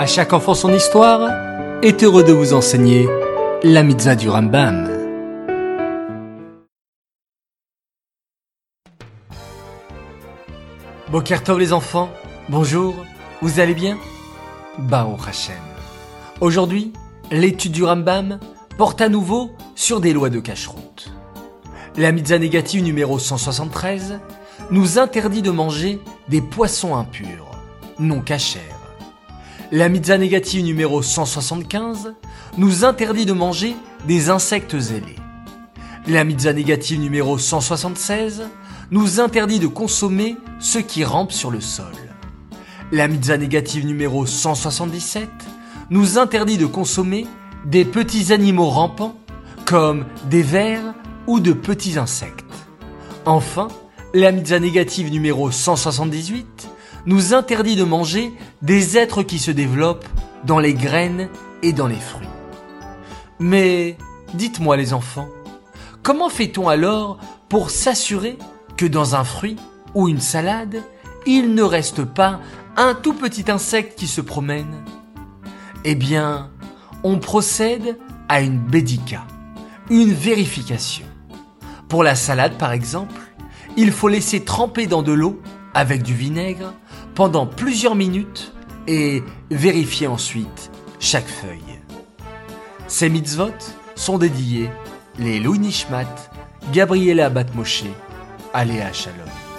À chaque enfant son histoire est heureux de vous enseigner la mitzvah du Rambam. Bokertov les enfants, bonjour, vous allez bien? Baruch Hashem. Aujourd'hui, l'étude du Rambam porte à nouveau sur des lois de cacheroute. La mitzvah négative numéro 173 nous interdit de manger des poissons impurs, non cachers. La mitzvah négative numéro 175 nous interdit de manger des insectes ailés. La mitzvah négative numéro 176 nous interdit de consommer ce qui rampe sur le sol. La mitzvah négative numéro 177 nous interdit de consommer des petits animaux rampants comme des vers ou de petits insectes. Enfin, la mitzvah négative numéro 178 nous interdit de manger des êtres qui se développent dans les graines et dans les fruits. Mais dites-moi les enfants, comment fait-on alors pour s'assurer que dans un fruit ou une salade, il ne reste pas un tout petit insecte qui se promène? Eh bien, on procède à une bédica, une vérification. Pour la salade par exemple, il faut laisser tremper dans de l'eau avec du vinaigre pendant plusieurs minutes et vérifier ensuite chaque feuille. Ces mitzvot sont dédiés les Louis Nishmat, Gabriela Batmoshe, Aléa Shalom.